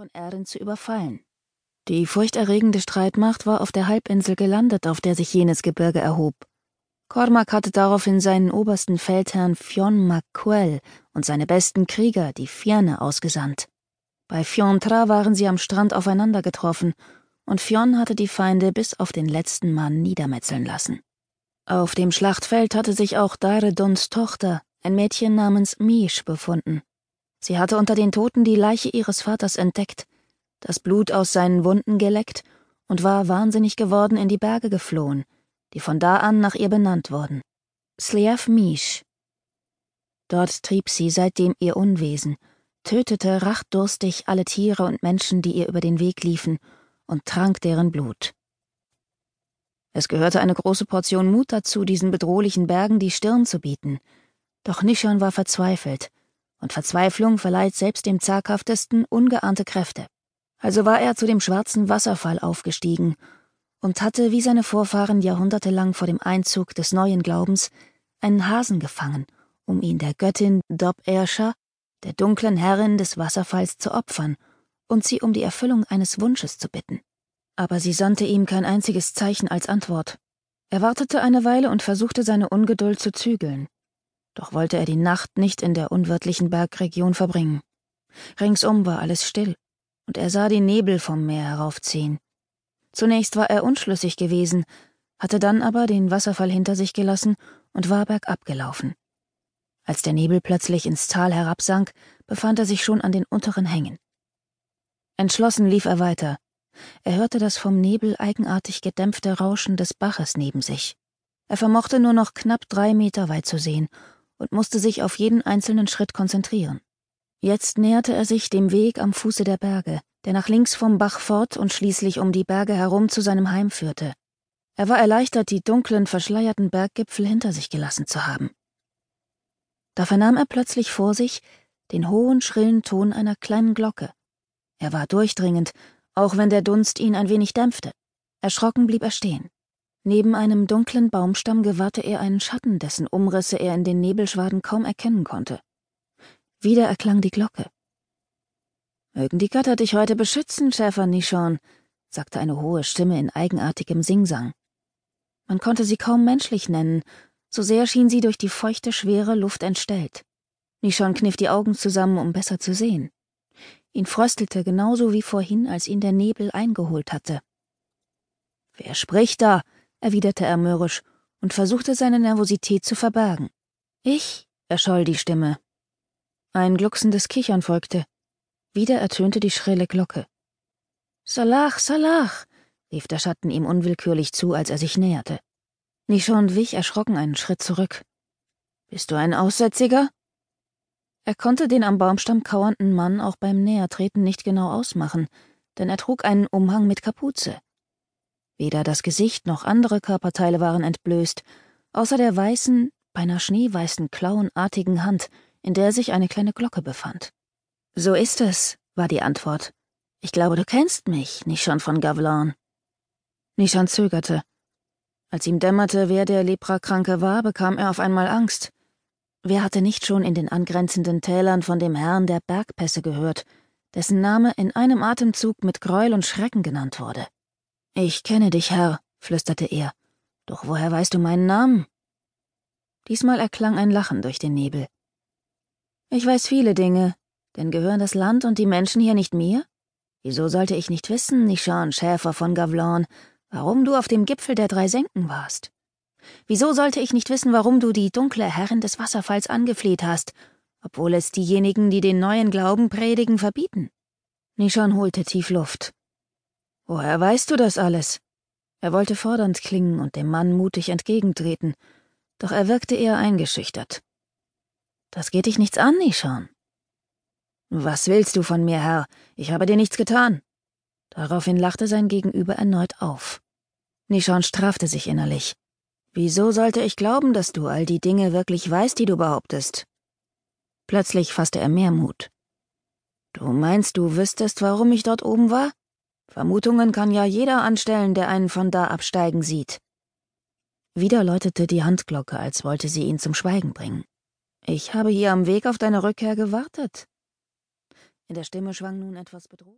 von Erin zu überfallen. Die furchterregende Streitmacht war auf der Halbinsel gelandet, auf der sich jenes Gebirge erhob. Cormac hatte daraufhin seinen obersten Feldherrn Fionn MacQuell und seine besten Krieger, die Fianne, ausgesandt. Bei Fiontra waren sie am Strand aufeinander getroffen, und Fionn hatte die Feinde bis auf den letzten Mann niedermetzeln lassen. Auf dem Schlachtfeld hatte sich auch Dareduns Tochter, ein Mädchen namens Mish, befunden. Sie hatte unter den Toten die Leiche ihres Vaters entdeckt, das Blut aus seinen Wunden geleckt und war wahnsinnig geworden in die Berge geflohen, die von da an nach ihr benannt wurden. Sliav Mish. Dort trieb sie seitdem ihr Unwesen, tötete rachdurstig alle Tiere und Menschen, die ihr über den Weg liefen, und trank deren Blut. Es gehörte eine große Portion Mut dazu, diesen bedrohlichen Bergen die Stirn zu bieten. Doch Nishon war verzweifelt, und Verzweiflung verleiht selbst dem zaghaftesten ungeahnte Kräfte. Also war er zu dem schwarzen Wasserfall aufgestiegen und hatte wie seine Vorfahren jahrhundertelang vor dem Einzug des neuen Glaubens einen Hasen gefangen, um ihn der Göttin Dob Ersha, der dunklen Herrin des Wasserfalls, zu opfern und sie um die Erfüllung eines Wunsches zu bitten. Aber sie sandte ihm kein einziges Zeichen als Antwort. Er wartete eine Weile und versuchte seine Ungeduld zu zügeln. Doch wollte er die Nacht nicht in der unwirtlichen Bergregion verbringen. Ringsum war alles still, und er sah die Nebel vom Meer heraufziehen. Zunächst war er unschlüssig gewesen, hatte dann aber den Wasserfall hinter sich gelassen und war bergab gelaufen. Als der Nebel plötzlich ins Tal herabsank, befand er sich schon an den unteren Hängen. Entschlossen lief er weiter. Er hörte das vom Nebel eigenartig gedämpfte Rauschen des Baches neben sich. Er vermochte nur noch knapp drei Meter weit zu sehen und musste sich auf jeden einzelnen Schritt konzentrieren. Jetzt näherte er sich dem Weg am Fuße der Berge, der nach links vom Bach fort und schließlich um die Berge herum zu seinem Heim führte. Er war erleichtert, die dunklen, verschleierten Berggipfel hinter sich gelassen zu haben. Da vernahm er plötzlich vor sich den hohen, schrillen Ton einer kleinen Glocke. Er war durchdringend, auch wenn der Dunst ihn ein wenig dämpfte. Erschrocken blieb er stehen. Neben einem dunklen Baumstamm gewahrte er einen Schatten, dessen Umrisse er in den Nebelschwaden kaum erkennen konnte. Wieder erklang die Glocke. Mögen die Götter dich heute beschützen, Schäfer Nishon, sagte eine hohe Stimme in eigenartigem Singsang. Man konnte sie kaum menschlich nennen, so sehr schien sie durch die feuchte, schwere Luft entstellt. Nishon kniff die Augen zusammen, um besser zu sehen. Ihn fröstelte genauso wie vorhin, als ihn der Nebel eingeholt hatte. Wer spricht da? Erwiderte er mürrisch und versuchte seine Nervosität zu verbergen. Ich? erscholl die Stimme. Ein glucksendes Kichern folgte. Wieder ertönte die schrille Glocke. Salah, Salah, rief der Schatten ihm unwillkürlich zu, als er sich näherte. Nishon wich erschrocken einen Schritt zurück. Bist du ein Aussätziger? Er konnte den am Baumstamm kauernden Mann auch beim Nähertreten nicht genau ausmachen, denn er trug einen Umhang mit Kapuze. Weder das Gesicht noch andere Körperteile waren entblößt, außer der weißen, beinahe schneeweißen, klauenartigen Hand, in der sich eine kleine Glocke befand. So ist es, war die Antwort. Ich glaube, du kennst mich, nicht schon von Gavlan. Nishan zögerte. Als ihm dämmerte, wer der Leprakranke war, bekam er auf einmal Angst. Wer hatte nicht schon in den angrenzenden Tälern von dem Herrn der Bergpässe gehört, dessen Name in einem Atemzug mit Gräuel und Schrecken genannt wurde? Ich kenne dich, Herr, flüsterte er. Doch woher weißt du meinen Namen? Diesmal erklang ein Lachen durch den Nebel. Ich weiß viele Dinge, denn gehören das Land und die Menschen hier nicht mir? Wieso sollte ich nicht wissen, Nishan Schäfer von Gavlan, warum du auf dem Gipfel der drei Senken warst? Wieso sollte ich nicht wissen, warum du die dunkle Herrin des Wasserfalls angefleht hast, obwohl es diejenigen, die den neuen Glauben predigen, verbieten? Nishan holte tief Luft. Woher weißt du das alles? Er wollte fordernd klingen und dem Mann mutig entgegentreten, doch er wirkte eher eingeschüchtert. Das geht dich nichts an, Nishan. Was willst du von mir, Herr? Ich habe dir nichts getan. Daraufhin lachte sein Gegenüber erneut auf. Nishan strafte sich innerlich. Wieso sollte ich glauben, dass du all die Dinge wirklich weißt, die du behauptest? Plötzlich fasste er mehr Mut. Du meinst, du wüsstest, warum ich dort oben war? Vermutungen kann ja jeder anstellen, der einen von da absteigen sieht. Wieder läutete die Handglocke, als wollte sie ihn zum Schweigen bringen. Ich habe hier am Weg auf deine Rückkehr gewartet. In der Stimme schwang nun etwas bedroht.